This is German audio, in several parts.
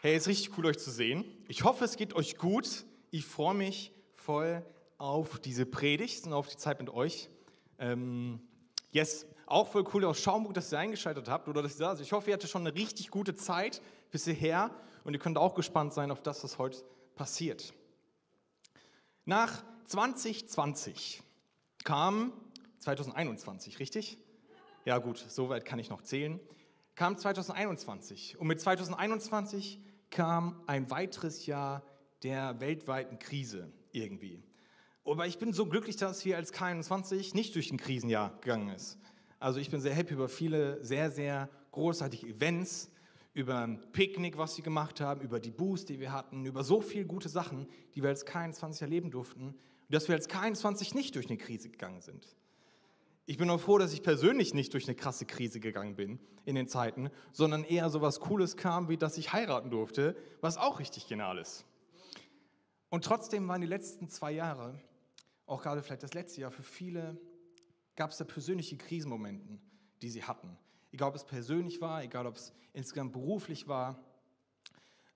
Hey, es ist richtig cool, euch zu sehen. Ich hoffe, es geht euch gut. Ich freue mich voll auf diese Predigt und auf die Zeit mit euch. Ähm, yes, auch voll cool aus Schaumburg, dass ihr eingeschaltet habt oder dass ihr da seid. Ich hoffe, ihr hattet schon eine richtig gute Zeit bis hierher und ihr könnt auch gespannt sein auf das, was heute passiert. Nach 2020 kam 2021, richtig? Ja gut, soweit kann ich noch zählen. Kam 2021 und mit 2021 kam ein weiteres Jahr der weltweiten Krise irgendwie. Aber ich bin so glücklich, dass wir als K21 nicht durch ein Krisenjahr gegangen ist. Also ich bin sehr happy über viele sehr, sehr großartige Events, über ein Picknick, was wir gemacht haben, über die Boost, die wir hatten, über so viele gute Sachen, die wir als K21 erleben durften, dass wir als K21 nicht durch eine Krise gegangen sind. Ich bin auch froh, dass ich persönlich nicht durch eine krasse Krise gegangen bin in den Zeiten, sondern eher so was Cooles kam, wie dass ich heiraten durfte, was auch richtig genial ist. Und trotzdem waren die letzten zwei Jahre, auch gerade vielleicht das letzte Jahr, für viele gab es da persönliche Krisenmomente, die sie hatten. Egal, ob es persönlich war, egal, ob es insgesamt beruflich war,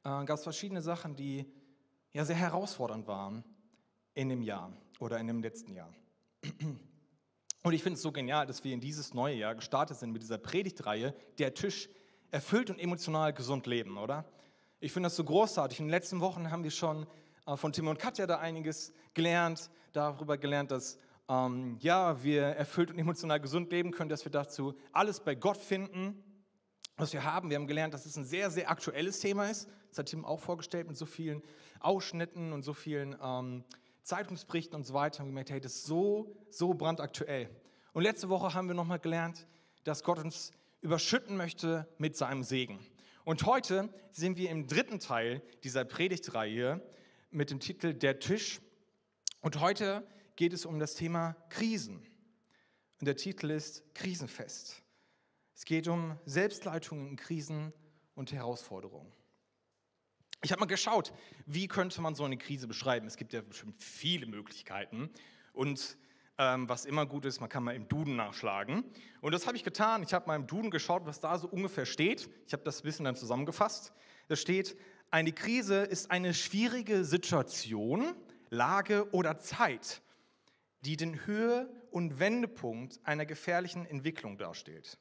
äh, gab es verschiedene Sachen, die ja sehr herausfordernd waren in dem Jahr oder in dem letzten Jahr. Und ich finde es so genial, dass wir in dieses neue Jahr gestartet sind mit dieser Predigtreihe, der Tisch erfüllt und emotional gesund leben, oder? Ich finde das so großartig. In den letzten Wochen haben wir schon äh, von Tim und Katja da einiges gelernt, darüber gelernt, dass ähm, ja, wir erfüllt und emotional gesund leben können, dass wir dazu alles bei Gott finden, was wir haben. Wir haben gelernt, dass es ein sehr, sehr aktuelles Thema ist. Das hat Tim auch vorgestellt mit so vielen Ausschnitten und so vielen ähm, Zeitungsberichten und so weiter haben gemerkt, hey, das ist so, so brandaktuell. Und letzte Woche haben wir nochmal gelernt, dass Gott uns überschütten möchte mit seinem Segen. Und heute sind wir im dritten Teil dieser Predigtreihe mit dem Titel Der Tisch. Und heute geht es um das Thema Krisen. Und der Titel ist Krisenfest. Es geht um Selbstleitung in Krisen und Herausforderungen. Ich habe mal geschaut, wie könnte man so eine Krise beschreiben. Es gibt ja bestimmt viele Möglichkeiten. Und ähm, was immer gut ist, man kann mal im Duden nachschlagen. Und das habe ich getan. Ich habe mal im Duden geschaut, was da so ungefähr steht. Ich habe das ein bisschen dann zusammengefasst. Da steht, eine Krise ist eine schwierige Situation, Lage oder Zeit, die den Höhe- und Wendepunkt einer gefährlichen Entwicklung darstellt.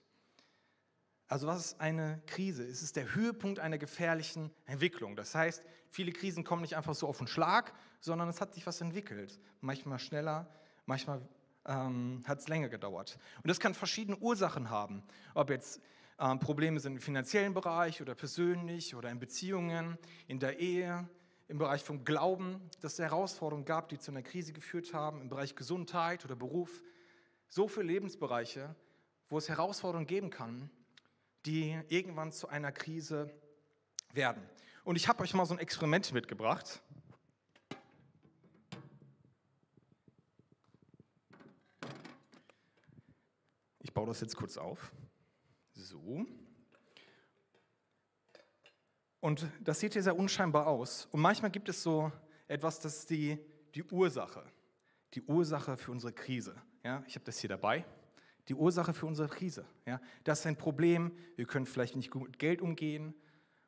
Also was ist eine Krise? Es ist der Höhepunkt einer gefährlichen Entwicklung. Das heißt, viele Krisen kommen nicht einfach so auf den Schlag, sondern es hat sich was entwickelt. Manchmal schneller, manchmal ähm, hat es länger gedauert. Und das kann verschiedene Ursachen haben. Ob jetzt ähm, Probleme sind im finanziellen Bereich oder persönlich oder in Beziehungen, in der Ehe, im Bereich vom Glauben, dass es Herausforderungen gab, die zu einer Krise geführt haben, im Bereich Gesundheit oder Beruf. So viele Lebensbereiche, wo es Herausforderungen geben kann die irgendwann zu einer Krise werden. Und ich habe euch mal so ein Experiment mitgebracht. Ich baue das jetzt kurz auf. So. Und das sieht hier sehr unscheinbar aus. Und manchmal gibt es so etwas, das ist die, die Ursache. Die Ursache für unsere Krise. Ja, ich habe das hier dabei die Ursache für unsere Krise. Ja? Das ist ein Problem. Wir können vielleicht nicht gut mit Geld umgehen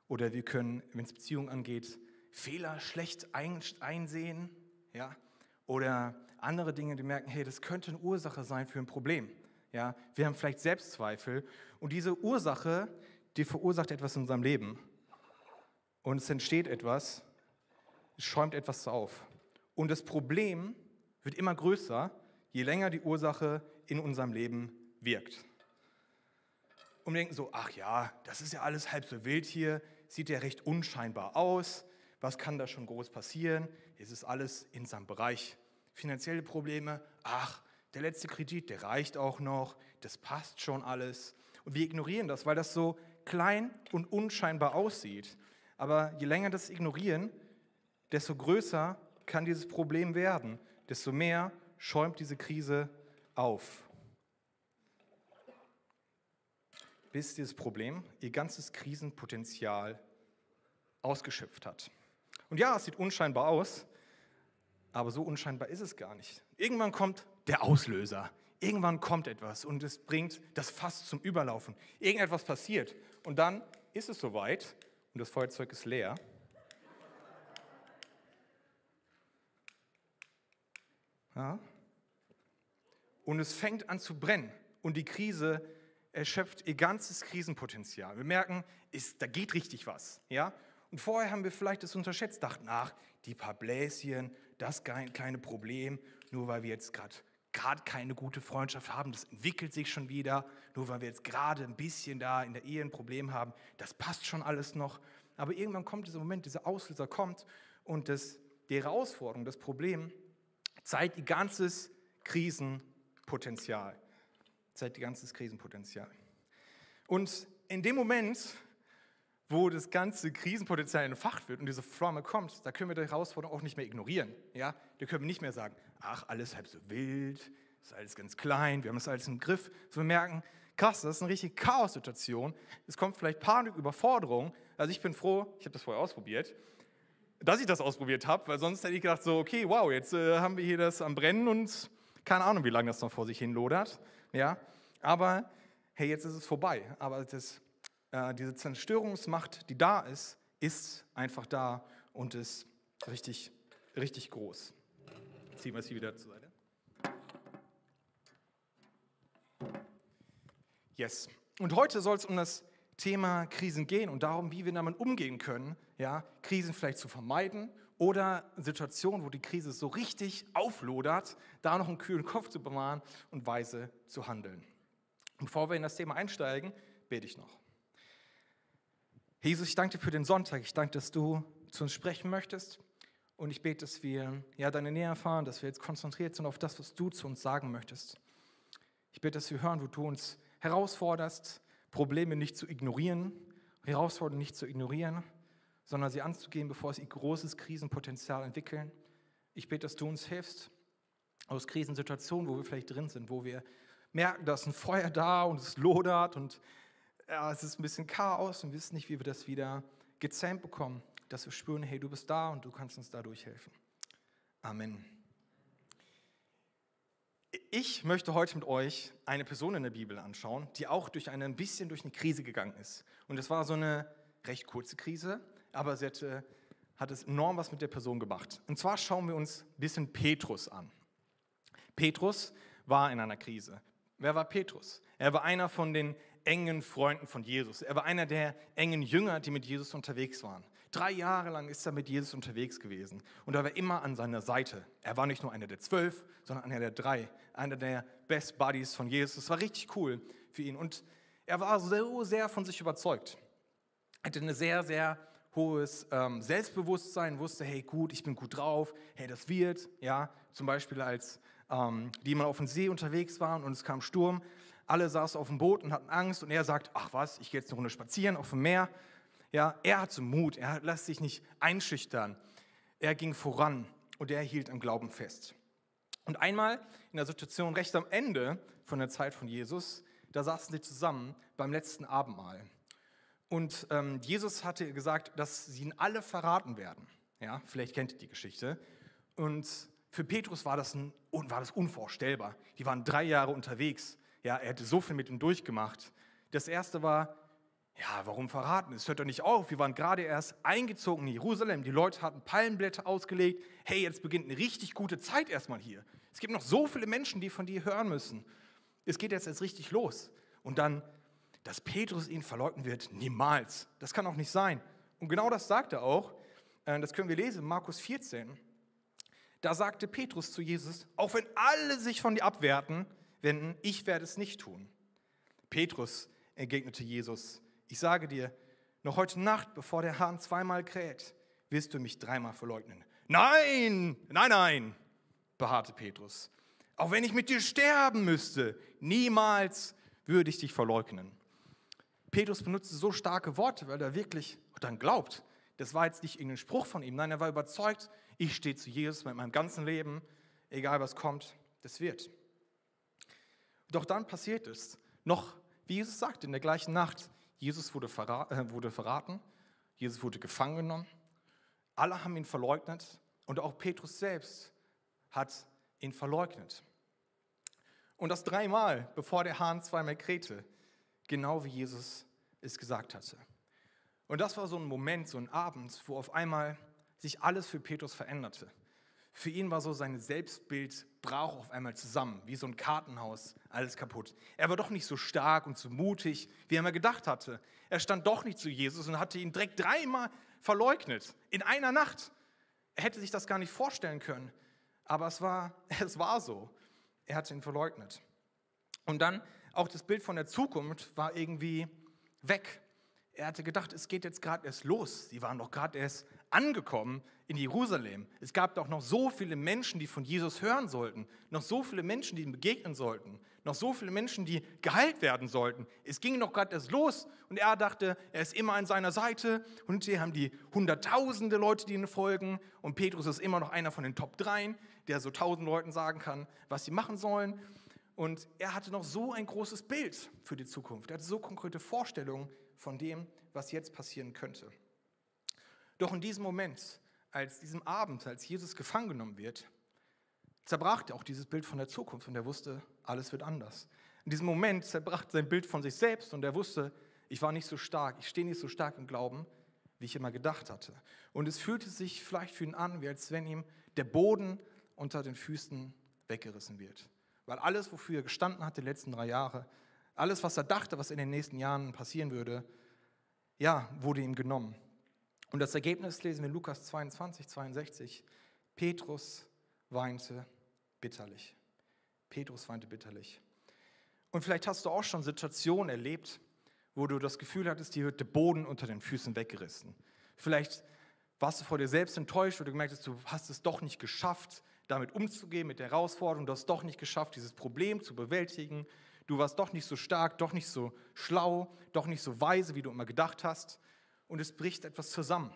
oder wir können, wenn es Beziehungen angeht, Fehler schlecht einsehen. Ja? Oder andere Dinge, die merken, hey, das könnte eine Ursache sein für ein Problem. Ja? Wir haben vielleicht Selbstzweifel und diese Ursache, die verursacht etwas in unserem Leben. Und es entsteht etwas, es schäumt etwas auf. Und das Problem wird immer größer, je länger die Ursache in unserem Leben wirkt. Und wir denken so, ach ja, das ist ja alles halb so wild hier, sieht ja recht unscheinbar aus, was kann da schon groß passieren? Es ist alles in seinem Bereich. Finanzielle Probleme, ach, der letzte Kredit, der reicht auch noch, das passt schon alles. Und wir ignorieren das, weil das so klein und unscheinbar aussieht. Aber je länger das ignorieren, desto größer kann dieses Problem werden, desto mehr schäumt diese Krise auf. Bis dieses Problem ihr ganzes Krisenpotenzial ausgeschöpft hat. Und ja, es sieht unscheinbar aus, aber so unscheinbar ist es gar nicht. Irgendwann kommt der Auslöser. Irgendwann kommt etwas und es bringt das Fass zum Überlaufen. Irgendetwas passiert und dann ist es soweit und das Feuerzeug ist leer. Ja. Und es fängt an zu brennen und die Krise erschöpft ihr ganzes Krisenpotenzial. Wir merken, ist, da geht richtig was. Ja? Und vorher haben wir vielleicht das unterschätzt, dachten, ach, die paar Bläschen, das kleine Problem, nur weil wir jetzt gerade gerade keine gute Freundschaft haben, das entwickelt sich schon wieder, nur weil wir jetzt gerade ein bisschen da in der Ehe ein Problem haben, das passt schon alles noch. Aber irgendwann kommt dieser Moment, dieser Auslöser kommt und das, die Herausforderung, das Problem zeigt ihr ganzes Krisenpotenzial. Zeigt ihr ganzes Krisenpotenzial. Und in dem Moment, wo das ganze Krisenpotenzial entfacht wird und diese Flamme kommt, da können wir die Herausforderung auch nicht mehr ignorieren. Ja? Da können wir nicht mehr sagen, ach, alles halb so wild, ist alles ganz klein, wir haben das alles im Griff. So wir merken, krass, das ist eine richtige Chaos-Situation. Es kommt vielleicht Panik, Überforderung. Also ich bin froh, ich habe das vorher ausprobiert, dass ich das ausprobiert habe, weil sonst hätte ich gedacht, so, okay, wow, jetzt äh, haben wir hier das am Brennen und keine Ahnung, wie lange das noch vor sich hin lodert. Ja? Aber hey, jetzt ist es vorbei. Aber das äh, diese Zerstörungsmacht, die da ist, ist einfach da und ist richtig, richtig groß. Ziehen wir sie wieder zur Seite. Yes. Und heute soll es um das Thema Krisen gehen und darum, wie wir damit umgehen können, ja, Krisen vielleicht zu vermeiden oder Situationen, wo die Krise so richtig auflodert, da noch einen kühlen Kopf zu bewahren und weise zu handeln. Und bevor wir in das Thema einsteigen, bete ich noch. Jesus, ich danke dir für den Sonntag. Ich danke, dass du zu uns sprechen möchtest. Und ich bete, dass wir ja, deine Nähe erfahren, dass wir jetzt konzentriert sind auf das, was du zu uns sagen möchtest. Ich bete, dass wir hören, wo du uns herausforderst, Probleme nicht zu ignorieren, Herausforderungen nicht zu ignorieren, sondern sie anzugehen, bevor sie großes Krisenpotenzial entwickeln. Ich bete, dass du uns hilfst aus Krisensituationen, wo wir vielleicht drin sind, wo wir merken, da ist ein Feuer da und es lodert und ja, es ist ein bisschen Chaos und wissen nicht, wie wir das wieder gezähmt bekommen, dass wir spüren, hey, du bist da und du kannst uns dadurch helfen. Amen. Ich möchte heute mit euch eine Person in der Bibel anschauen, die auch durch eine, ein bisschen durch eine Krise gegangen ist. Und es war so eine recht kurze Krise, aber sie hatte, hat es enorm was mit der Person gemacht. Und zwar schauen wir uns ein bisschen Petrus an. Petrus war in einer Krise. Wer war Petrus? Er war einer von den engen Freunden von Jesus. Er war einer der engen Jünger, die mit Jesus unterwegs waren. Drei Jahre lang ist er mit Jesus unterwegs gewesen und er war immer an seiner Seite. Er war nicht nur einer der zwölf, sondern einer der drei, einer der Best Buddies von Jesus. Das war richtig cool für ihn und er war so sehr von sich überzeugt. Er hatte ein sehr, sehr hohes ähm, Selbstbewusstsein, wusste, hey gut, ich bin gut drauf, hey das wird, ja, zum Beispiel als ähm, die mal auf dem See unterwegs waren und es kam Sturm, alle saßen auf dem Boot und hatten Angst und er sagt, ach was, ich gehe jetzt eine Runde spazieren auf dem Meer. Ja, er hatte Mut, er lässt sich nicht einschüchtern. Er ging voran und er hielt am Glauben fest. Und einmal in der Situation recht am Ende von der Zeit von Jesus, da saßen sie zusammen beim letzten Abendmahl. Und ähm, Jesus hatte gesagt, dass sie ihn alle verraten werden. Ja, vielleicht kennt ihr die Geschichte. Und für Petrus war das, ein, war das unvorstellbar. Die waren drei Jahre unterwegs. Ja, er hätte so viel mit ihm durchgemacht. Das erste war, ja, warum verraten? Es hört doch nicht auf. Wir waren gerade erst eingezogen in Jerusalem. Die Leute hatten Palmenblätter ausgelegt. Hey, jetzt beginnt eine richtig gute Zeit erstmal hier. Es gibt noch so viele Menschen, die von dir hören müssen. Es geht jetzt erst richtig los. Und dann, dass Petrus ihn verleugnen wird, niemals. Das kann auch nicht sein. Und genau das sagt er auch. Äh, das können wir lesen, Markus 14. Da sagte Petrus zu Jesus, auch wenn alle sich von dir abwerten, wenden, ich werde es nicht tun. Petrus entgegnete Jesus, ich sage dir, noch heute Nacht, bevor der Hahn zweimal kräht, wirst du mich dreimal verleugnen. Nein, nein, nein, beharrte Petrus. Auch wenn ich mit dir sterben müsste, niemals würde ich dich verleugnen. Petrus benutzte so starke Worte, weil er wirklich dann glaubt. Das war jetzt nicht irgendein Spruch von ihm, nein, er war überzeugt, ich stehe zu Jesus mit meinem ganzen Leben, egal was kommt, das wird. Doch dann passiert es. Noch, wie Jesus sagt, in der gleichen Nacht, Jesus wurde, verraten, äh, verraten, Jesus wurde gefangen genommen, alle haben ihn verleugnet und auch Petrus selbst hat ihn verleugnet. Und das dreimal, bevor der Hahn zweimal krähte, genau wie Jesus es gesagt hatte. Und das war so ein Moment, so ein Abend, wo auf einmal sich alles für Petrus veränderte. Für ihn war so sein Selbstbild brach auf einmal zusammen, wie so ein Kartenhaus, alles kaputt. Er war doch nicht so stark und so mutig, wie er mal gedacht hatte. Er stand doch nicht zu Jesus und hatte ihn direkt dreimal verleugnet, in einer Nacht. Er hätte sich das gar nicht vorstellen können, aber es war, es war so. Er hatte ihn verleugnet. Und dann auch das Bild von der Zukunft war irgendwie weg. Er hatte gedacht, es geht jetzt gerade erst los. Sie waren doch gerade erst angekommen in Jerusalem. Es gab doch noch so viele Menschen, die von Jesus hören sollten. Noch so viele Menschen, die ihm begegnen sollten. Noch so viele Menschen, die geheilt werden sollten. Es ging noch gerade erst los und er dachte, er ist immer an seiner Seite. Und hier haben die hunderttausende Leute, die ihm folgen. Und Petrus ist immer noch einer von den Top 3, der so tausend Leuten sagen kann, was sie machen sollen. Und er hatte noch so ein großes Bild für die Zukunft. Er hatte so konkrete Vorstellungen von dem, was jetzt passieren könnte. Doch in diesem Moment, als diesem Abend, als Jesus gefangen genommen wird, zerbrach er auch dieses Bild von der Zukunft und er wusste, alles wird anders. In diesem Moment zerbrach sein Bild von sich selbst und er wusste, ich war nicht so stark, ich stehe nicht so stark im Glauben, wie ich immer gedacht hatte. Und es fühlte sich vielleicht für ihn an, wie als wenn ihm der Boden unter den Füßen weggerissen wird. Weil alles, wofür er gestanden hat die letzten drei Jahre, alles, was er dachte, was in den nächsten Jahren passieren würde, ja, wurde ihm genommen. Und das Ergebnis lesen wir in Lukas 22, 62. Petrus weinte bitterlich. Petrus weinte bitterlich. Und vielleicht hast du auch schon Situationen erlebt, wo du das Gefühl hattest, dir wird der Boden unter den Füßen weggerissen. Vielleicht warst du vor dir selbst enttäuscht, du gemerkt hast, du hast es doch nicht geschafft, damit umzugehen, mit der Herausforderung, du hast doch nicht geschafft, dieses Problem zu bewältigen. Du warst doch nicht so stark, doch nicht so schlau, doch nicht so weise, wie du immer gedacht hast. Und es bricht etwas zusammen.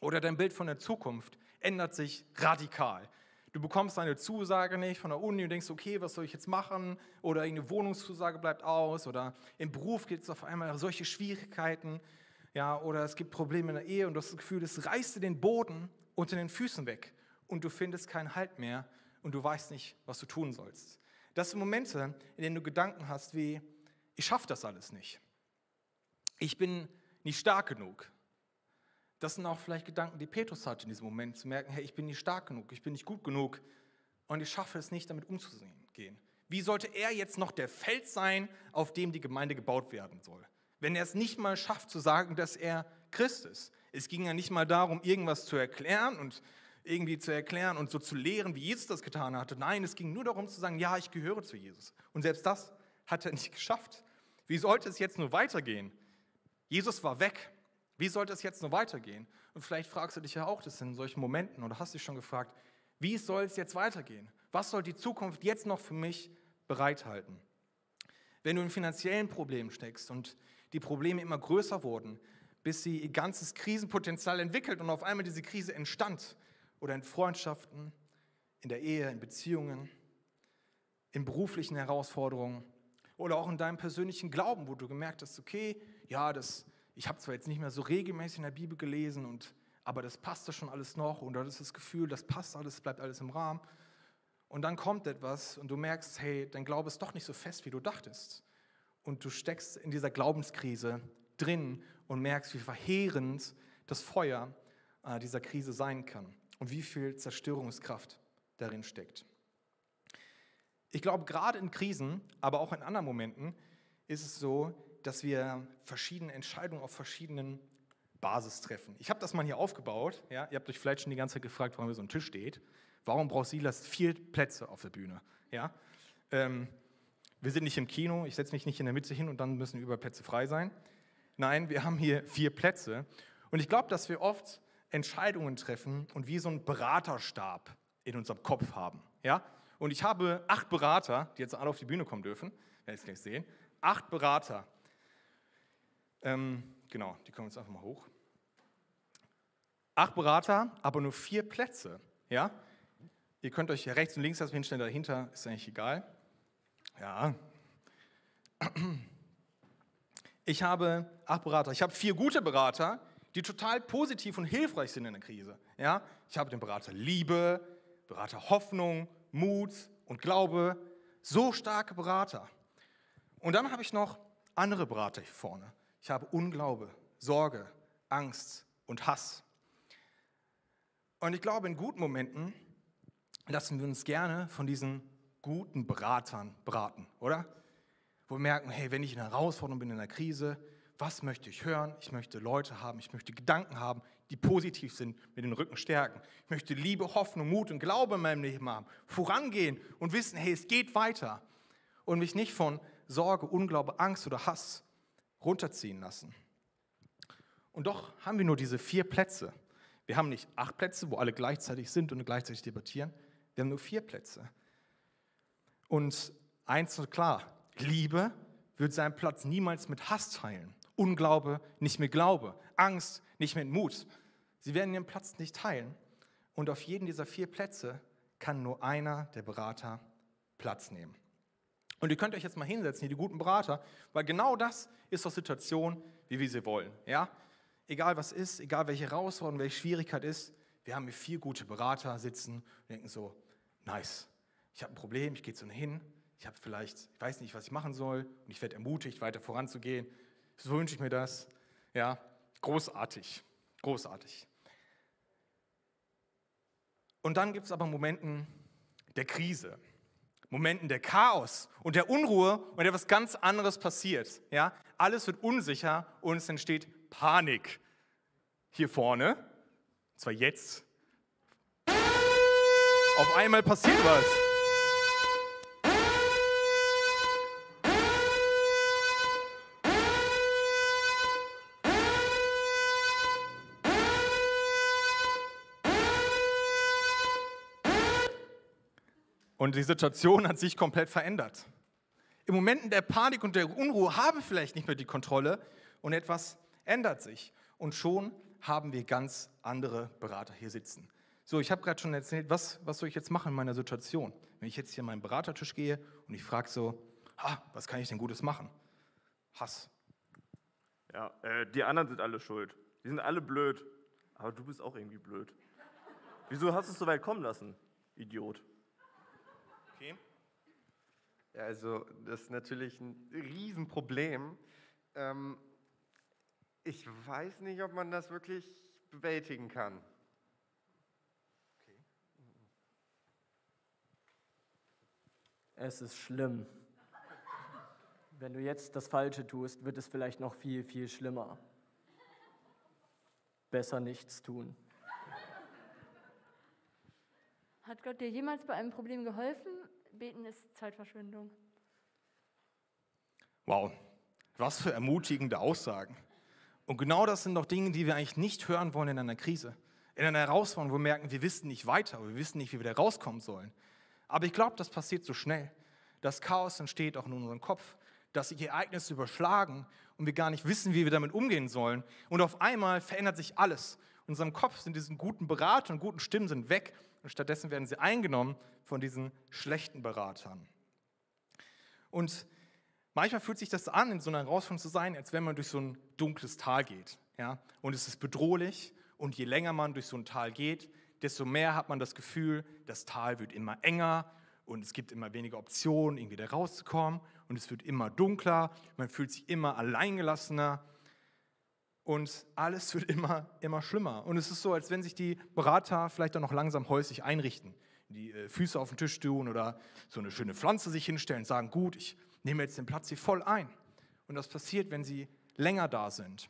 Oder dein Bild von der Zukunft ändert sich radikal. Du bekommst eine Zusage nicht von der Uni und denkst, okay, was soll ich jetzt machen? Oder eine Wohnungszusage bleibt aus. Oder im Beruf gibt es auf einmal solche Schwierigkeiten. Ja, oder es gibt Probleme in der Ehe und du hast das Gefühl, es reißt dir den Boden unter den Füßen weg und du findest keinen Halt mehr und du weißt nicht, was du tun sollst. Das sind Momente, in denen du Gedanken hast wie, ich schaffe das alles nicht. Ich bin nicht stark genug. Das sind auch vielleicht Gedanken, die Petrus hatte in diesem Moment, zu merken, hey, ich bin nicht stark genug, ich bin nicht gut genug und ich schaffe es nicht, damit umzugehen. Wie sollte er jetzt noch der Fels sein, auf dem die Gemeinde gebaut werden soll? Wenn er es nicht mal schafft zu sagen, dass er Christ ist. Es ging ja nicht mal darum, irgendwas zu erklären und irgendwie zu erklären und so zu lehren, wie Jesus das getan hatte. Nein, es ging nur darum zu sagen, ja, ich gehöre zu Jesus. Und selbst das hat er nicht geschafft. Wie sollte es jetzt nur weitergehen? Jesus war weg. Wie sollte es jetzt nur weitergehen? Und vielleicht fragst du dich ja auch das in solchen Momenten oder hast dich schon gefragt, wie soll es jetzt weitergehen? Was soll die Zukunft jetzt noch für mich bereithalten? Wenn du in finanziellen Problemen steckst und die Probleme immer größer wurden, bis sie ihr ganzes Krisenpotenzial entwickelt und auf einmal diese Krise entstand, oder in Freundschaften, in der Ehe, in Beziehungen, in beruflichen Herausforderungen oder auch in deinem persönlichen Glauben, wo du gemerkt hast, okay, ja, das, ich habe zwar jetzt nicht mehr so regelmäßig in der Bibel gelesen, und, aber das passt schon alles noch und du hast das Gefühl, das passt alles, bleibt alles im Rahmen. Und dann kommt etwas und du merkst, hey, dein Glaube ist doch nicht so fest, wie du dachtest. Und du steckst in dieser Glaubenskrise drin und merkst, wie verheerend das Feuer äh, dieser Krise sein kann und wie viel Zerstörungskraft darin steckt. Ich glaube, gerade in Krisen, aber auch in anderen Momenten ist es so, dass wir verschiedene Entscheidungen auf verschiedenen Basis treffen. Ich habe das mal hier aufgebaut. Ja? Ihr habt euch vielleicht schon die ganze Zeit gefragt, warum hier so ein Tisch steht. Warum braucht Silas vier Plätze auf der Bühne? Ja? Ähm, wir sind nicht im Kino, ich setze mich nicht in der Mitte hin und dann müssen überall Plätze frei sein. Nein, wir haben hier vier Plätze. Und ich glaube, dass wir oft Entscheidungen treffen und wie so einen Beraterstab in unserem Kopf haben. Ja? Und ich habe acht Berater, die jetzt alle auf die Bühne kommen dürfen, werde ich gleich sehen. Acht Berater. Ähm, genau, die kommen jetzt einfach mal hoch. Acht Berater, aber nur vier Plätze. Ja? Ihr könnt euch rechts und links das hinstellen, dahinter ist eigentlich egal. Ja. Ich habe acht Berater. Ich habe vier gute Berater, die total positiv und hilfreich sind in der Krise. Ja? Ich habe den Berater Liebe, Berater Hoffnung, Mut und Glaube. So starke Berater. Und dann habe ich noch andere Berater hier vorne. Ich habe Unglaube, Sorge, Angst und Hass. Und ich glaube, in guten Momenten lassen wir uns gerne von diesen guten Beratern beraten, oder? Wo wir merken, hey, wenn ich in einer Herausforderung bin, in einer Krise, was möchte ich hören? Ich möchte Leute haben, ich möchte Gedanken haben, die positiv sind, mir den Rücken stärken. Ich möchte Liebe, Hoffnung, Mut und Glaube in meinem Leben haben, vorangehen und wissen, hey, es geht weiter. Und mich nicht von Sorge, Unglaube, Angst oder Hass runterziehen lassen. Und doch haben wir nur diese vier Plätze. Wir haben nicht acht Plätze, wo alle gleichzeitig sind und gleichzeitig debattieren. Wir haben nur vier Plätze. Und eins ist klar, Liebe wird seinen Platz niemals mit Hass teilen. Unglaube nicht mit Glaube. Angst nicht mit Mut. Sie werden ihren Platz nicht teilen. Und auf jeden dieser vier Plätze kann nur einer der Berater Platz nehmen. Und ihr könnt euch jetzt mal hinsetzen, hier die guten Berater, weil genau das ist doch Situation, wie wir sie wollen. Ja? Egal was ist, egal welche Herausforderung, welche Schwierigkeit ist, wir haben hier vier gute Berater sitzen und denken so, nice, ich habe ein Problem, ich gehe zu ihnen hin, ich habe vielleicht, ich weiß nicht, was ich machen soll und ich werde ermutigt, weiter voranzugehen. So wünsche ich mir das. Ja, großartig, großartig. Und dann gibt es aber Momenten der Krise, Momenten der Chaos und der Unruhe und etwas ganz anderes passiert. Ja, alles wird unsicher und es entsteht Panik hier vorne. Und zwar jetzt. Auf einmal passiert was. Und die Situation hat sich komplett verändert. In Momenten der Panik und der Unruhe haben wir vielleicht nicht mehr die Kontrolle und etwas ändert sich. Und schon haben wir ganz andere Berater hier sitzen. So, ich habe gerade schon erzählt, was, was soll ich jetzt machen in meiner Situation? Wenn ich jetzt hier an meinen Beratertisch gehe und ich frage so, ah, was kann ich denn Gutes machen? Hass. Ja, äh, die anderen sind alle schuld. Die sind alle blöd. Aber du bist auch irgendwie blöd. Wieso hast du es so weit kommen lassen, Idiot? Okay. Ja, also das ist natürlich ein Riesenproblem. Ähm, ich weiß nicht, ob man das wirklich bewältigen kann. Okay. Es ist schlimm. Wenn du jetzt das Falsche tust, wird es vielleicht noch viel, viel schlimmer. Besser nichts tun. Hat Gott dir jemals bei einem Problem geholfen? Beten ist Zeitverschwendung. Wow, was für ermutigende Aussagen. Und genau das sind doch Dinge, die wir eigentlich nicht hören wollen in einer Krise. In einer Herausforderung, wo wir merken, wir wissen nicht weiter, wir wissen nicht, wie wir da rauskommen sollen. Aber ich glaube, das passiert so schnell. Das Chaos entsteht auch in unserem Kopf, dass sich Ereignisse überschlagen und wir gar nicht wissen, wie wir damit umgehen sollen. Und auf einmal verändert sich alles. In unserem Kopf sind diese guten Berater und guten Stimmen sind weg und stattdessen werden sie eingenommen von diesen schlechten Beratern. Und manchmal fühlt sich das an, in so einer Herausforderung zu sein, als wenn man durch so ein dunkles Tal geht. Ja? Und es ist bedrohlich und je länger man durch so ein Tal geht, desto mehr hat man das Gefühl, das Tal wird immer enger und es gibt immer weniger Optionen, irgendwie da rauszukommen und es wird immer dunkler, man fühlt sich immer alleingelassener und alles wird immer, immer schlimmer. Und es ist so, als wenn sich die Berater vielleicht auch noch langsam häuslich einrichten, die äh, Füße auf den Tisch tun oder so eine schöne Pflanze sich hinstellen, sagen, gut, ich nehme jetzt den Platz hier voll ein. Und das passiert, wenn sie länger da sind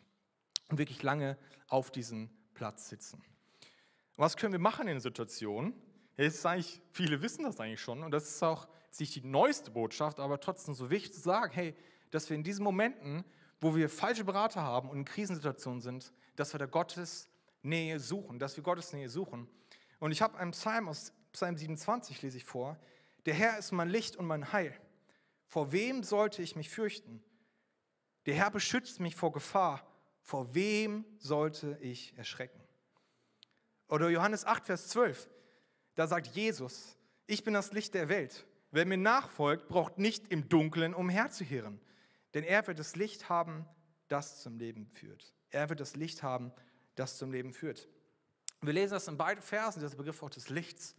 und wirklich lange auf diesem Platz sitzen. Was können wir machen in Situationen? Ist eigentlich, viele wissen das eigentlich schon und das ist auch nicht die neueste Botschaft, aber trotzdem so wichtig zu sagen, hey, dass wir in diesen Momenten, wo wir falsche Berater haben und in Krisensituationen sind, dass wir da Gottes Nähe suchen, dass wir Gottes Nähe suchen. Und ich habe einen Psalm aus Psalm 27, lese ich vor. Der Herr ist mein Licht und mein Heil. Vor wem sollte ich mich fürchten? Der Herr beschützt mich vor Gefahr. Vor wem sollte ich erschrecken? Oder Johannes 8, Vers 12. Da sagt Jesus, ich bin das Licht der Welt. Wer mir nachfolgt, braucht nicht im Dunkeln umherzuhirren, denn er wird das Licht haben, das zum Leben führt. Er wird das Licht haben, das zum Leben führt. Wir lesen das in beiden Versen, dieser Begriff auch des Lichts.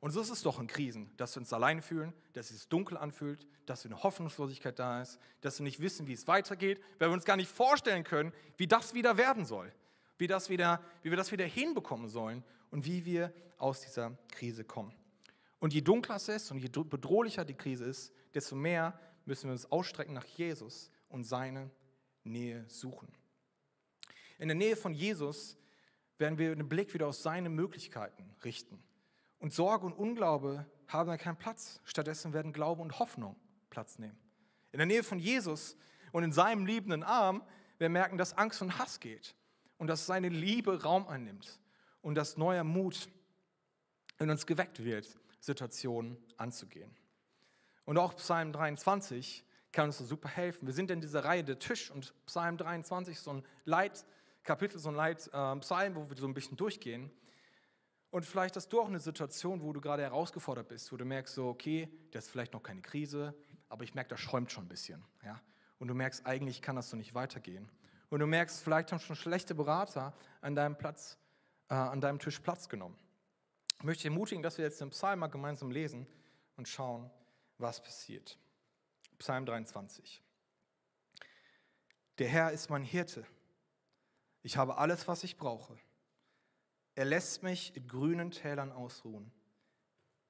Und so ist es doch in Krisen, dass wir uns allein fühlen, dass es dunkel anfühlt, dass eine Hoffnungslosigkeit da ist, dass wir nicht wissen, wie es weitergeht, weil wir uns gar nicht vorstellen können, wie das wieder werden soll. wie, das wieder, wie wir das wieder hinbekommen sollen und wie wir aus dieser Krise kommen. Und je dunkler es ist und je bedrohlicher die Krise ist, desto mehr müssen wir uns ausstrecken nach Jesus und seine Nähe suchen. In der Nähe von Jesus werden wir den Blick wieder auf seine Möglichkeiten richten. Und Sorge und Unglaube haben da keinen Platz. Stattdessen werden Glaube und Hoffnung Platz nehmen. In der Nähe von Jesus und in seinem liebenden Arm wir merken, dass Angst und Hass geht und dass seine Liebe Raum einnimmt und dass neuer Mut in uns geweckt wird, Situationen anzugehen. Und auch Psalm 23 kann uns super helfen. Wir sind in dieser Reihe der Tisch und Psalm 23 ist so ein Leitkapitel, so ein Leitpsalm, wo wir so ein bisschen durchgehen. Und vielleicht hast du auch eine Situation, wo du gerade herausgefordert bist, wo du merkst, so, okay, das ist vielleicht noch keine Krise, aber ich merke, das schäumt schon ein bisschen. Ja? Und du merkst, eigentlich kann das so nicht weitergehen. Und du merkst, vielleicht haben schon schlechte Berater an deinem Platz, äh, an deinem Tisch Platz genommen. Ich möchte ermutigen, dass wir jetzt den Psalm mal gemeinsam lesen und schauen, was passiert. Psalm 23. Der Herr ist mein Hirte. Ich habe alles, was ich brauche. Er lässt mich in grünen Tälern ausruhen.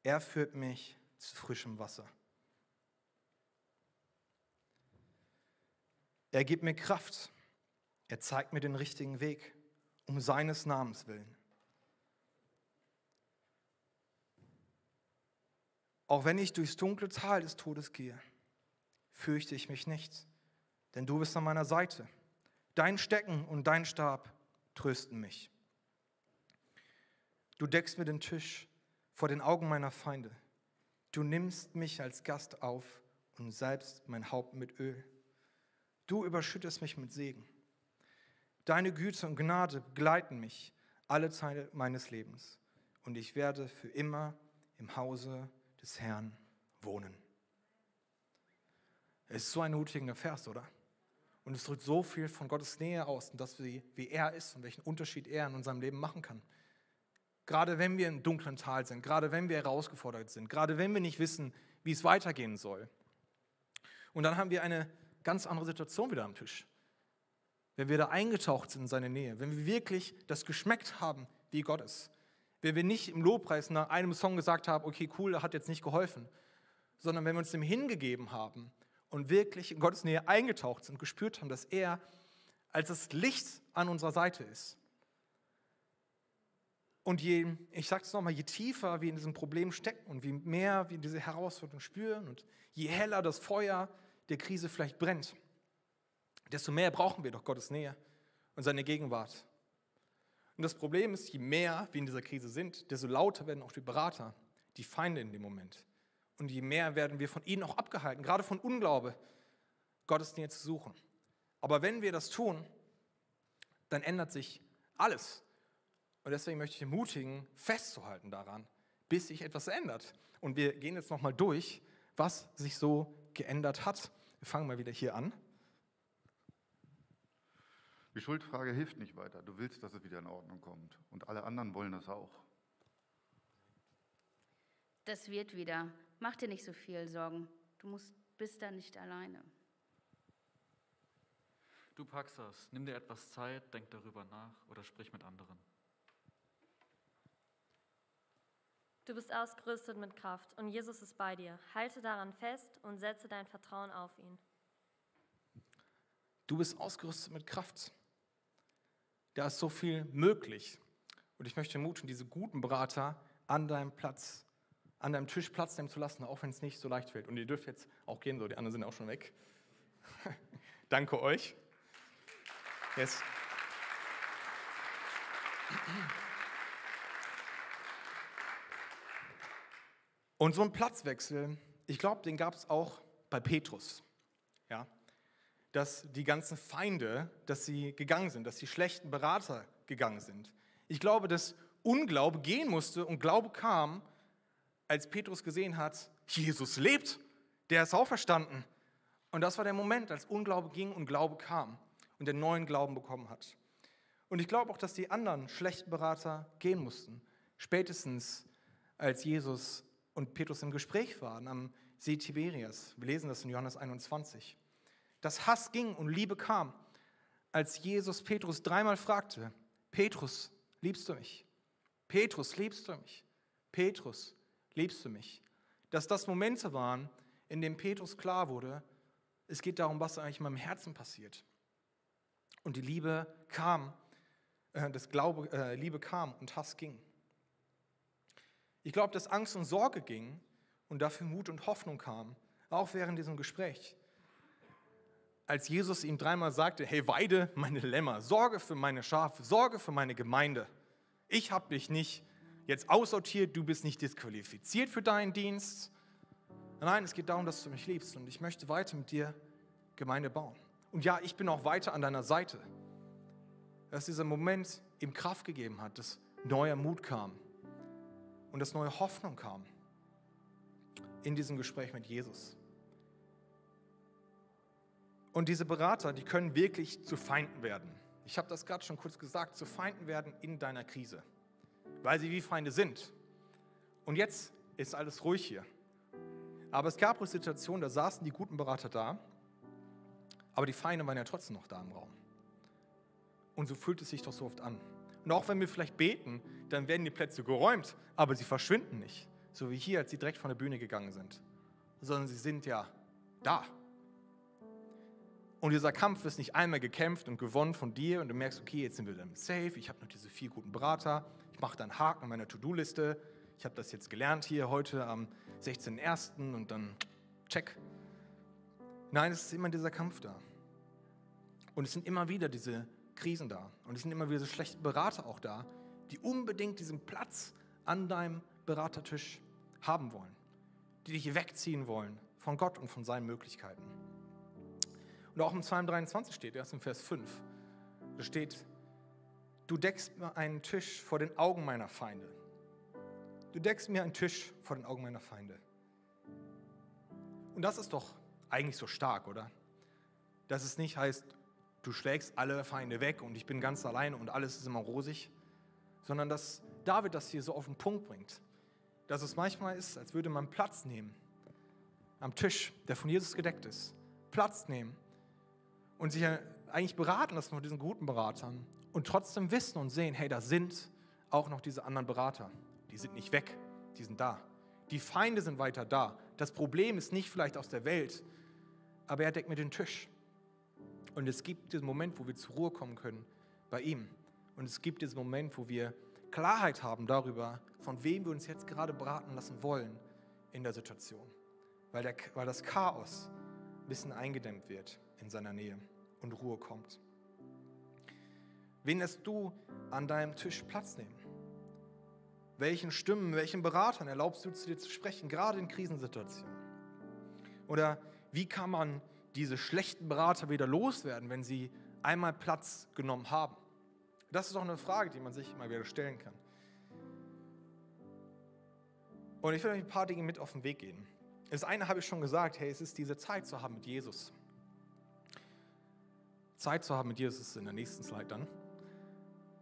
Er führt mich zu frischem Wasser. Er gibt mir Kraft. Er zeigt mir den richtigen Weg, um seines Namens willen. Auch wenn ich durchs dunkle Tal des Todes gehe, fürchte ich mich nicht, denn du bist an meiner Seite. Dein Stecken und dein Stab trösten mich. Du deckst mir den Tisch vor den Augen meiner Feinde. Du nimmst mich als Gast auf und salbst mein Haupt mit Öl. Du überschüttest mich mit Segen. Deine Güte und Gnade begleiten mich alle Zeit meines Lebens und ich werde für immer im Hause des Herrn wohnen. Es ist so ein mutigender Vers, oder? Und es drückt so viel von Gottes Nähe aus und das, wie, wie er ist und welchen Unterschied er in unserem Leben machen kann. Gerade wenn wir im dunklen Tal sind, gerade wenn wir herausgefordert sind, gerade wenn wir nicht wissen, wie es weitergehen soll. Und dann haben wir eine ganz andere Situation wieder am Tisch. Wenn wir da eingetaucht sind in seine Nähe, wenn wir wirklich das geschmeckt haben, wie Gott ist. Wenn wir nicht im Lobpreis nach einem Song gesagt haben, okay, cool, hat jetzt nicht geholfen, sondern wenn wir uns dem hingegeben haben und wirklich in Gottes Nähe eingetaucht sind gespürt haben, dass er als das Licht an unserer Seite ist und je, ich sage es nochmal, je tiefer wir in diesem Problem stecken und wie mehr wir diese Herausforderung spüren und je heller das Feuer der Krise vielleicht brennt, desto mehr brauchen wir doch Gottes Nähe und seine Gegenwart. Und das Problem ist, je mehr wir in dieser Krise sind, desto lauter werden auch die Berater, die Feinde in dem Moment. Und je mehr werden wir von ihnen auch abgehalten, gerade von Unglaube, Gottes Nähe zu suchen. Aber wenn wir das tun, dann ändert sich alles. Und deswegen möchte ich ermutigen, festzuhalten daran, bis sich etwas ändert. Und wir gehen jetzt nochmal durch, was sich so geändert hat. Wir fangen mal wieder hier an. Die Schuldfrage hilft nicht weiter. Du willst, dass es wieder in Ordnung kommt. Und alle anderen wollen das auch. Das wird wieder. Mach dir nicht so viel Sorgen. Du musst, bist da nicht alleine. Du packst das. Nimm dir etwas Zeit, denk darüber nach oder sprich mit anderen. Du bist ausgerüstet mit Kraft und Jesus ist bei dir. Halte daran fest und setze dein Vertrauen auf ihn. Du bist ausgerüstet mit Kraft. Da ist so viel möglich. Und ich möchte ermutigen, diese guten Berater an deinem Platz, an deinem Tisch Platz nehmen zu lassen, auch wenn es nicht so leicht fällt. Und ihr dürft jetzt auch gehen, so die anderen sind auch schon weg. Danke euch. Yes. Und so ein Platzwechsel, ich glaube, den gab es auch bei Petrus. Dass die ganzen Feinde, dass sie gegangen sind, dass die schlechten Berater gegangen sind. Ich glaube, dass Unglaube gehen musste und Glaube kam, als Petrus gesehen hat, Jesus lebt, der ist auferstanden. Und das war der Moment, als Unglaube ging und Glaube kam und der neuen Glauben bekommen hat. Und ich glaube auch, dass die anderen schlechten Berater gehen mussten, spätestens als Jesus und Petrus im Gespräch waren am See Tiberias. Wir lesen das in Johannes 21. Dass Hass ging und Liebe kam, als Jesus Petrus dreimal fragte, Petrus, liebst du mich? Petrus, liebst du mich? Petrus, liebst du mich? Dass das Momente waren, in denen Petrus klar wurde, es geht darum, was eigentlich in meinem Herzen passiert. Und die Liebe kam, äh, das Glaube, äh, Liebe kam und Hass ging. Ich glaube, dass Angst und Sorge ging und dafür Mut und Hoffnung kam, auch während diesem Gespräch. Als Jesus ihm dreimal sagte, hey, weide meine Lämmer, sorge für meine Schafe, sorge für meine Gemeinde. Ich habe dich nicht jetzt aussortiert, du bist nicht disqualifiziert für deinen Dienst. Nein, es geht darum, dass du mich liebst und ich möchte weiter mit dir Gemeinde bauen. Und ja, ich bin auch weiter an deiner Seite. Dass dieser Moment ihm Kraft gegeben hat, dass neuer Mut kam und dass neue Hoffnung kam in diesem Gespräch mit Jesus. Und diese Berater, die können wirklich zu Feinden werden. Ich habe das gerade schon kurz gesagt, zu Feinden werden in deiner Krise, weil sie wie Feinde sind. Und jetzt ist alles ruhig hier. Aber es gab auch Situationen, da saßen die guten Berater da, aber die Feinde waren ja trotzdem noch da im Raum. Und so fühlt es sich doch so oft an. Und auch wenn wir vielleicht beten, dann werden die Plätze geräumt, aber sie verschwinden nicht. So wie hier, als sie direkt von der Bühne gegangen sind. Sondern sie sind ja da. Und dieser Kampf ist nicht einmal gekämpft und gewonnen von dir und du merkst, okay, jetzt sind wir dann safe, ich habe noch diese vier guten Berater, ich mache dann Haken an meiner To-Do-Liste, ich habe das jetzt gelernt hier heute am 16.01. und dann check. Nein, es ist immer dieser Kampf da. Und es sind immer wieder diese Krisen da. Und es sind immer wieder so schlechte Berater auch da, die unbedingt diesen Platz an deinem Beratertisch haben wollen, die dich wegziehen wollen von Gott und von seinen Möglichkeiten. Und auch im Psalm 23 steht, erst im Vers 5, da steht, du deckst mir einen Tisch vor den Augen meiner Feinde. Du deckst mir einen Tisch vor den Augen meiner Feinde. Und das ist doch eigentlich so stark, oder? Dass es nicht heißt, du schlägst alle Feinde weg und ich bin ganz alleine und alles ist immer rosig, sondern dass David das hier so auf den Punkt bringt. Dass es manchmal ist, als würde man Platz nehmen am Tisch, der von Jesus gedeckt ist. Platz nehmen und sich eigentlich beraten lassen von diesen guten Beratern und trotzdem wissen und sehen, hey, da sind auch noch diese anderen Berater. Die sind nicht weg, die sind da. Die Feinde sind weiter da. Das Problem ist nicht vielleicht aus der Welt, aber er deckt mir den Tisch. Und es gibt diesen Moment, wo wir zur Ruhe kommen können bei ihm. Und es gibt diesen Moment, wo wir Klarheit haben darüber, von wem wir uns jetzt gerade beraten lassen wollen in der Situation. Weil, der, weil das Chaos ein bisschen eingedämmt wird in seiner Nähe und Ruhe kommt. Wen lässt du an deinem Tisch Platz nehmen? Welchen Stimmen, welchen Beratern erlaubst du zu dir zu sprechen, gerade in Krisensituationen? Oder wie kann man diese schlechten Berater wieder loswerden, wenn sie einmal Platz genommen haben? Das ist auch eine Frage, die man sich immer wieder stellen kann. Und ich will euch ein paar Dinge mit auf den Weg gehen. Das eine habe ich schon gesagt, hey, es ist diese Zeit zu haben mit Jesus. Zeit zu haben mit Jesus ist in der nächsten Slide dann.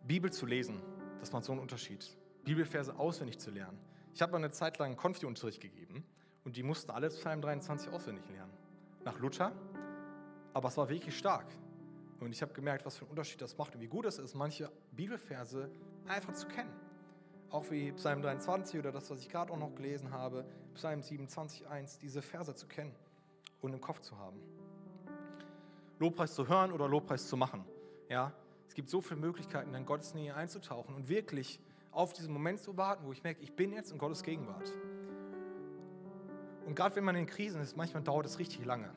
Bibel zu lesen, das macht so einen Unterschied. Bibelverse auswendig zu lernen. Ich habe eine Zeit lang Konfi-Unterricht gegeben und die mussten alle Psalm 23 auswendig lernen. Nach Luther, aber es war wirklich stark. Und ich habe gemerkt, was für einen Unterschied das macht und wie gut es ist, manche Bibelverse einfach zu kennen. Auch wie Psalm 23 oder das, was ich gerade auch noch gelesen habe, Psalm 27, 1, diese Verse zu kennen und im Kopf zu haben. Lobpreis zu hören oder Lobpreis zu machen. Ja, es gibt so viele Möglichkeiten, in Gottes Nähe einzutauchen und wirklich auf diesen Moment zu warten, wo ich merke, ich bin jetzt in Gottes Gegenwart. Und gerade wenn man in Krisen ist, manchmal dauert es richtig lange.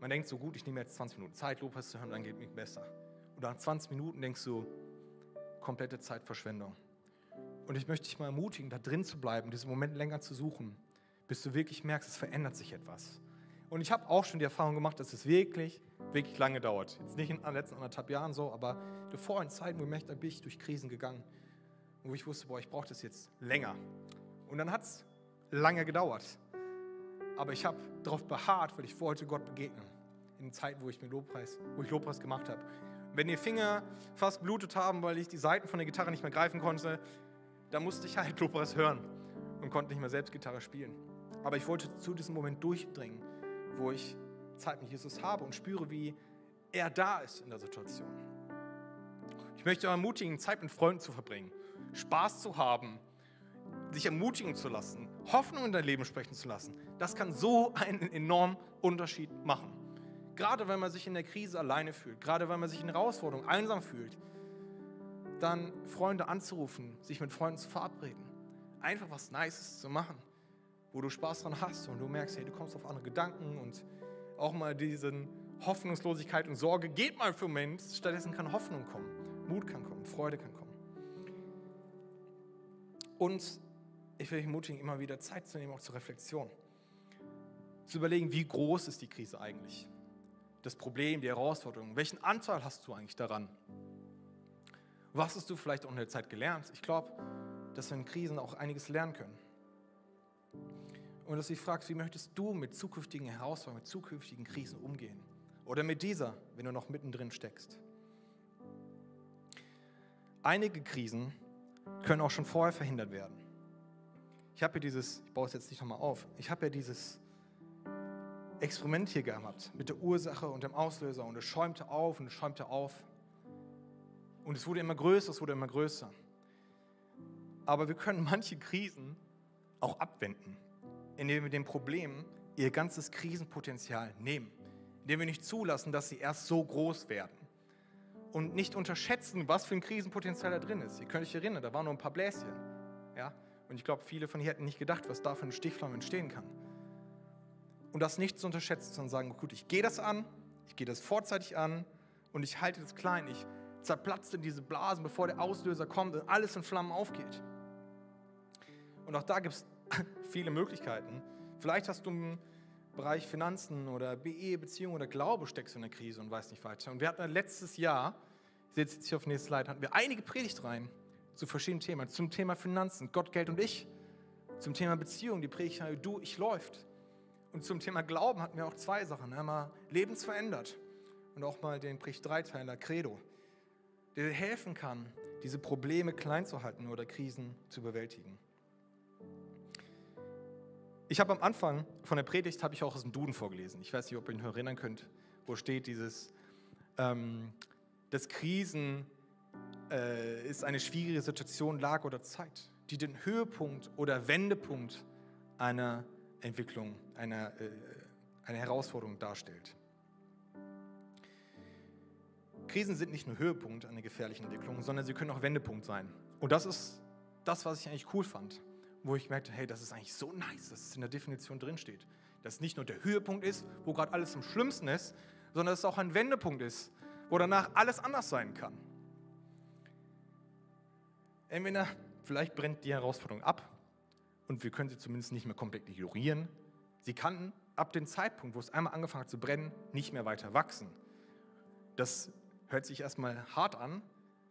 Man denkt so, gut, ich nehme jetzt 20 Minuten Zeit, Lobpreis zu hören, dann geht mir besser. Und nach 20 Minuten denkst du, komplette Zeitverschwendung. Und ich möchte dich mal ermutigen, da drin zu bleiben, diesen Moment länger zu suchen, bis du wirklich merkst, es verändert sich etwas. Und ich habe auch schon die Erfahrung gemacht, dass es wirklich, wirklich lange dauert. Jetzt nicht in den letzten anderthalb Jahren so, aber davor in Zeiten, wo ich merkte, bin ich durch Krisen gegangen. Und wo ich wusste, boah, ich brauche das jetzt länger. Und dann hat es lange gedauert. Aber ich habe darauf beharrt, weil ich wollte Gott begegnen. In Zeiten, wo ich mir Lobpreis, wo ich Lobpreis gemacht habe. Wenn die Finger fast blutet haben, weil ich die Seiten von der Gitarre nicht mehr greifen konnte, dann musste ich halt Lobpreis hören und konnte nicht mehr selbst Gitarre spielen. Aber ich wollte zu diesem Moment durchdringen, wo ich Zeit mit Jesus habe und spüre, wie er da ist in der Situation. Ich möchte ermutigen, Zeit mit Freunden zu verbringen, Spaß zu haben, sich ermutigen zu lassen, Hoffnung in dein Leben sprechen zu lassen. Das kann so einen enormen Unterschied machen. Gerade wenn man sich in der Krise alleine fühlt, gerade wenn man sich in Herausforderungen einsam fühlt, dann Freunde anzurufen, sich mit Freunden zu verabreden, einfach was Nices zu machen, wo du Spaß dran hast und du merkst, hey, du kommst auf andere Gedanken und auch mal diese Hoffnungslosigkeit und Sorge geht mal für Moment. Stattdessen kann Hoffnung kommen, Mut kann kommen, Freude kann kommen. Und ich will dich ermutigen, immer wieder Zeit zu nehmen, auch zur Reflexion. Zu überlegen, wie groß ist die Krise eigentlich? Das Problem, die Herausforderung. Welchen Anteil hast du eigentlich daran? Was hast du vielleicht auch in der Zeit gelernt? Ich glaube, dass wir in Krisen auch einiges lernen können. Und dass du dich fragst, wie möchtest du mit zukünftigen Herausforderungen, mit zukünftigen Krisen umgehen? Oder mit dieser, wenn du noch mittendrin steckst. Einige Krisen können auch schon vorher verhindert werden. Ich habe hier dieses, ich baue es jetzt nicht nochmal auf, ich habe ja dieses Experiment hier gehabt mit der Ursache und dem Auslöser und es schäumte auf und es schäumte auf. Und es wurde immer größer, es wurde immer größer. Aber wir können manche Krisen auch abwenden, indem wir dem Problem ihr ganzes Krisenpotenzial nehmen, indem wir nicht zulassen, dass sie erst so groß werden und nicht unterschätzen, was für ein Krisenpotenzial da drin ist. Ihr könnt euch erinnern, da waren nur ein paar Bläschen. Ja? Und ich glaube, viele von hier hätten nicht gedacht, was da für eine Stichflamme entstehen kann. Und das nicht zu unterschätzen, sondern sagen, gut, ich gehe das an, ich gehe das vorzeitig an und ich halte das klein. Ich zerplatze diese Blasen, bevor der Auslöser kommt und alles in Flammen aufgeht. Und auch da gibt es viele Möglichkeiten. Vielleicht hast du im Bereich Finanzen oder BE, Beziehung oder Glaube steckst du in der Krise und weißt nicht weiter. Und wir hatten letztes Jahr, ich sehe jetzt hier auf dem nächsten Slide, hatten wir einige Predigtreihen zu verschiedenen Themen. Zum Thema Finanzen, Gott, Geld und ich. Zum Thema Beziehung, die Predigt du, ich läuft. Und zum Thema Glauben hatten wir auch zwei Sachen. Einmal lebensverändert und auch mal den Predigt Dreiteiler Credo, der helfen kann, diese Probleme klein zu halten oder Krisen zu bewältigen. Ich habe am Anfang von der Predigt habe ich auch aus dem Duden vorgelesen. Ich weiß nicht, ob ihr euch erinnern könnt, wo steht dieses, ähm, dass Krisen äh, ist eine schwierige Situation, Lage oder Zeit, die den Höhepunkt oder Wendepunkt einer Entwicklung, einer, äh, einer Herausforderung darstellt. Krisen sind nicht nur Höhepunkt einer gefährlichen Entwicklung, sondern sie können auch Wendepunkt sein. Und das ist das, was ich eigentlich cool fand wo ich merkte, hey, das ist eigentlich so nice, dass es in der Definition drinsteht. Dass es nicht nur der Höhepunkt ist, wo gerade alles am schlimmsten ist, sondern dass es auch ein Wendepunkt ist, wo danach alles anders sein kann. Entweder vielleicht brennt die Herausforderung ab und wir können sie zumindest nicht mehr komplett ignorieren. Sie kann ab dem Zeitpunkt, wo es einmal angefangen hat zu brennen, nicht mehr weiter wachsen. Das hört sich erstmal hart an,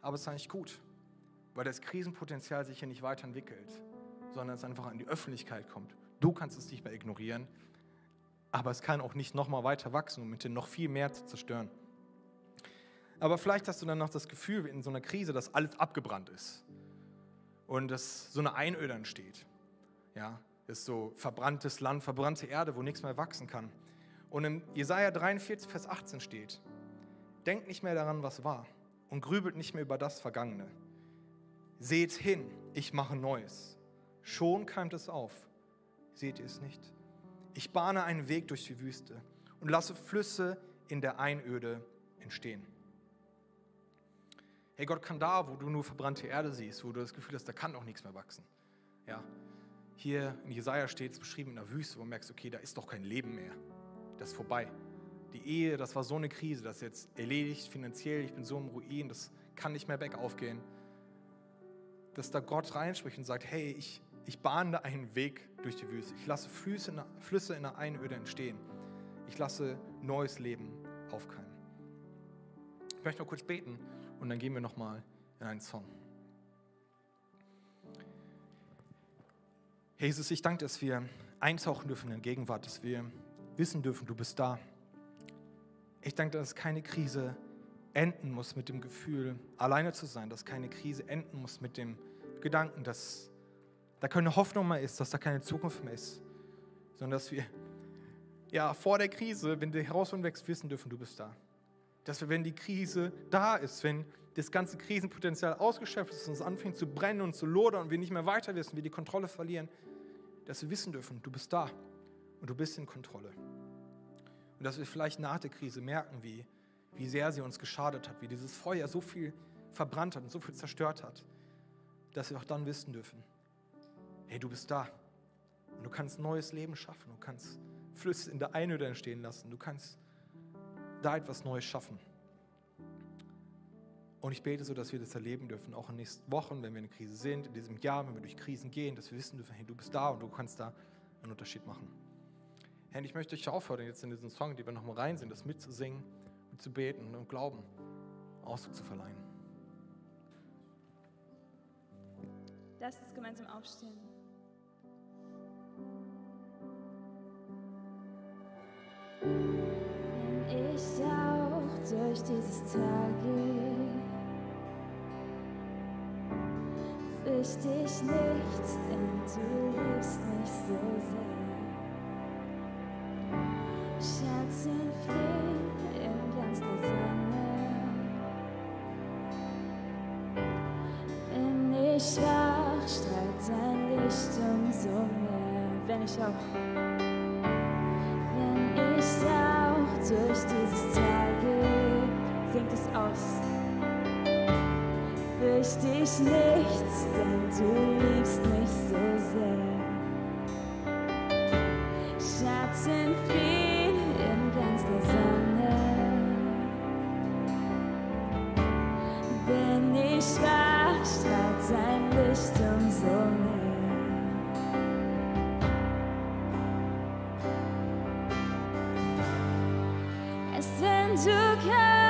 aber es ist eigentlich gut, weil das Krisenpotenzial sich hier nicht weiterentwickelt sondern es einfach in die Öffentlichkeit kommt. Du kannst es nicht mehr ignorieren, aber es kann auch nicht nochmal weiter wachsen und mit dir noch viel mehr zu zerstören. Aber vielleicht hast du dann noch das Gefühl in so einer Krise, dass alles abgebrannt ist und dass so eine Einöde entsteht. Ja, ist so verbranntes Land, verbrannte Erde, wo nichts mehr wachsen kann. Und in Jesaja 43, Vers 18 steht: Denkt nicht mehr daran, was war und grübelt nicht mehr über das Vergangene. Seht hin, ich mache Neues. Schon keimt es auf. Seht ihr es nicht? Ich bahne einen Weg durch die Wüste und lasse Flüsse in der Einöde entstehen. Hey, Gott kann da, wo du nur verbrannte Erde siehst, wo du das Gefühl hast, da kann auch nichts mehr wachsen. Ja, hier in Jesaja steht es beschrieben in der Wüste, wo du merkst, okay, da ist doch kein Leben mehr. Das ist vorbei. Die Ehe, das war so eine Krise, das ist jetzt erledigt finanziell, ich bin so im Ruin, das kann nicht mehr bergauf gehen. Dass da Gott reinspricht und sagt, hey, ich, ich bahne einen Weg durch die Wüste. Ich lasse Flüsse in, der, Flüsse in der Einöde entstehen. Ich lasse neues Leben aufkeimen. Ich möchte noch kurz beten und dann gehen wir nochmal in einen Song. Jesus, ich danke, dass wir eintauchen dürfen in Gegenwart, dass wir wissen dürfen, du bist da. Ich danke, dass keine Krise enden muss mit dem Gefühl, alleine zu sein, dass keine Krise enden muss mit dem Gedanken, dass da keine Hoffnung mehr ist, dass da keine Zukunft mehr ist, sondern dass wir ja vor der Krise, wenn die Herausforderung wächst, wissen dürfen, du bist da. Dass wir, wenn die Krise da ist, wenn das ganze Krisenpotenzial ausgeschöpft ist und es anfängt zu brennen und zu lodern und wir nicht mehr weiter wissen, wir die Kontrolle verlieren, dass wir wissen dürfen, du bist da und du bist in Kontrolle. Und dass wir vielleicht nach der Krise merken, wie, wie sehr sie uns geschadet hat, wie dieses Feuer so viel verbrannt hat und so viel zerstört hat, dass wir auch dann wissen dürfen, hey, du bist da und du kannst neues Leben schaffen, du kannst Flüsse in der Einöde entstehen lassen, du kannst da etwas Neues schaffen. Und ich bete so, dass wir das erleben dürfen, auch in den nächsten Wochen, wenn wir in der Krise sind, in diesem Jahr, wenn wir durch Krisen gehen, dass wir wissen dürfen, hey, du bist da und du kannst da einen Unterschied machen. Herr, ich möchte euch auffordern, jetzt in diesen Song, die wir nochmal rein sind, das mitzusingen, zu beten und Glauben Ausdruck zu verleihen. Lass uns gemeinsam aufstehen. Durch dieses Tal gehe, fürchte ich nichts, denn du liebst mich so sehr. Schatten fliehen im Glanz der Sonne. Wenn ich schwach, strahlt dein Licht umso mehr. Wenn ich auch, Fürchte ich nichts, denn du liebst mich so sehr. Schatten fliehen im Glanz der Sonne. Bin ich schwach, strahlt sein Licht umso mehr. Es wenn du kannst,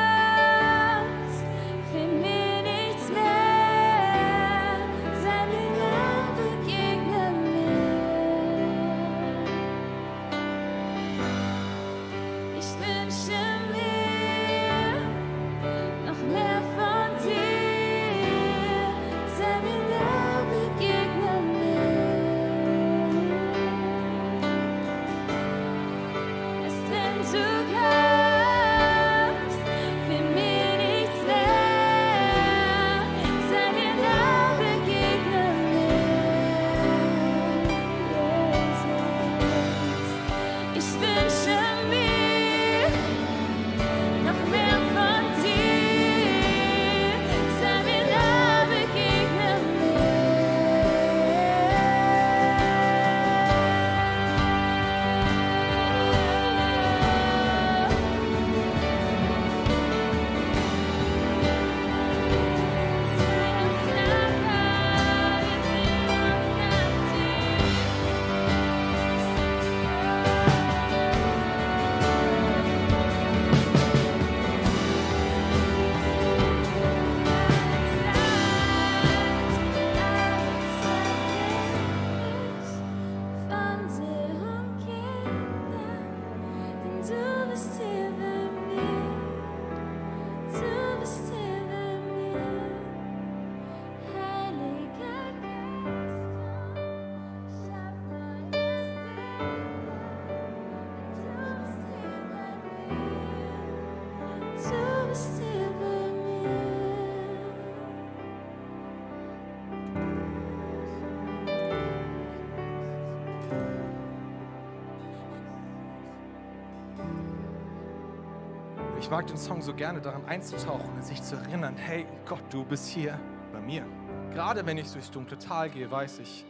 Ich mag den Song so gerne, daran einzutauchen und sich zu erinnern, hey Gott, du bist hier bei mir. Gerade wenn ich durchs dunkle Tal gehe, weiß ich,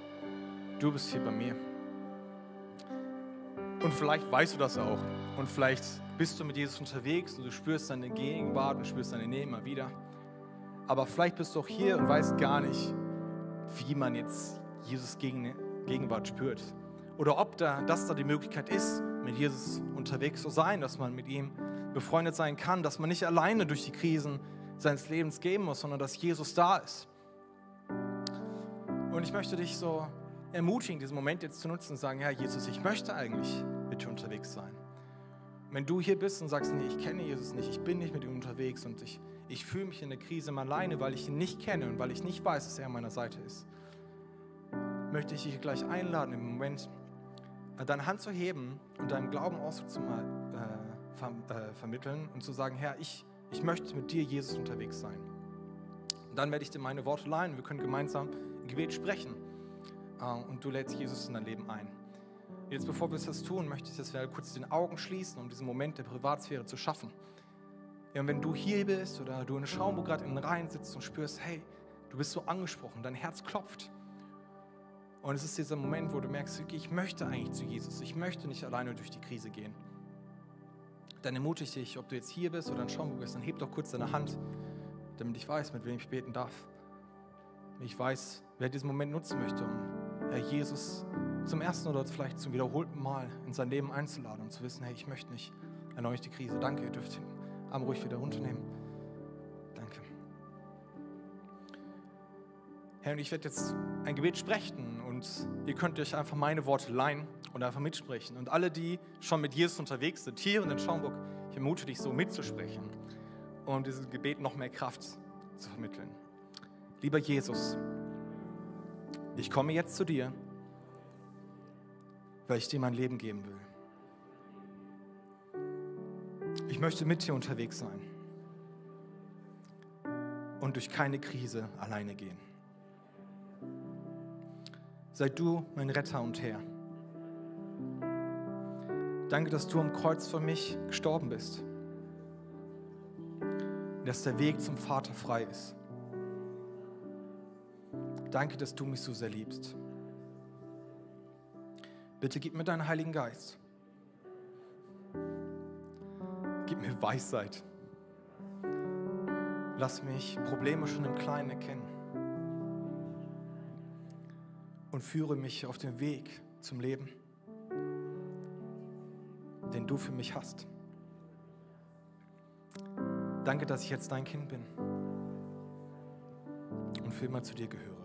du bist hier bei mir. Und vielleicht weißt du das auch. Und vielleicht bist du mit Jesus unterwegs und du spürst seine Gegenwart und spürst seine Nähe immer wieder. Aber vielleicht bist du auch hier und weißt gar nicht, wie man jetzt Jesus Gegen Gegenwart spürt. Oder ob da, das da die Möglichkeit ist, mit Jesus unterwegs zu sein, dass man mit ihm befreundet sein kann, dass man nicht alleine durch die Krisen seines Lebens gehen muss, sondern dass Jesus da ist. Und ich möchte dich so ermutigen, diesen Moment jetzt zu nutzen und sagen, Herr Jesus, ich möchte eigentlich mit dir unterwegs sein. Wenn du hier bist und sagst, nee, ich kenne Jesus nicht, ich bin nicht mit ihm unterwegs und ich, ich fühle mich in der Krise mal alleine, weil ich ihn nicht kenne und weil ich nicht weiß, dass er an meiner Seite ist, möchte ich dich gleich einladen, im Moment deine Hand zu heben und deinem Glauben Ausdruck zu mal, äh, ver, äh, vermitteln und zu sagen, Herr, ich ich möchte mit dir, Jesus, unterwegs sein. Und dann werde ich dir meine Worte leihen. Wir können gemeinsam ein Gebet sprechen. Äh, Und du lädst Jesus in dein Leben ein. Jetzt, bevor wir das tun, möchte ich, dass wir kurz den Augen schließen, um diesen Moment der Privatsphäre zu schaffen. Ja, und wenn du hier bist oder du in Schaumburg gerade in den Reihen sitzt und spürst, hey, du bist so angesprochen, dein Herz klopft. Und es ist dieser Moment, wo du merkst, ich möchte eigentlich zu Jesus, ich möchte nicht alleine durch die Krise gehen. Dann ermutige ich dich, ob du jetzt hier bist oder in Schaumburg bist, dann heb doch kurz deine Hand, damit ich weiß, mit wem ich beten darf. Ich weiß, wer diesen Moment nutzen möchte, um Herr Jesus zum ersten oder vielleicht zum wiederholten Mal in sein Leben einzuladen und zu wissen, hey, ich möchte nicht erneut die Krise. Danke, ihr dürft den Arm ruhig wieder runternehmen. Danke. Herr, und ich werde jetzt ein Gebet sprechen und ihr könnt euch einfach meine Worte leihen und einfach mitsprechen. Und alle, die schon mit Jesus unterwegs sind, hier und in Schaumburg, ich ermute dich so mitzusprechen und dieses Gebet noch mehr Kraft zu vermitteln. Lieber Jesus, ich komme jetzt zu dir, weil ich dir mein Leben geben will. Ich möchte mit dir unterwegs sein und durch keine Krise alleine gehen. Sei du mein Retter und Herr. Danke, dass du am Kreuz für mich gestorben bist. Dass der Weg zum Vater frei ist. Danke, dass du mich so sehr liebst. Bitte gib mir deinen Heiligen Geist. Gib mir Weisheit. Lass mich Probleme schon im Kleinen erkennen. Und führe mich auf den Weg zum Leben, den du für mich hast. Danke, dass ich jetzt dein Kind bin und für immer zu dir gehöre.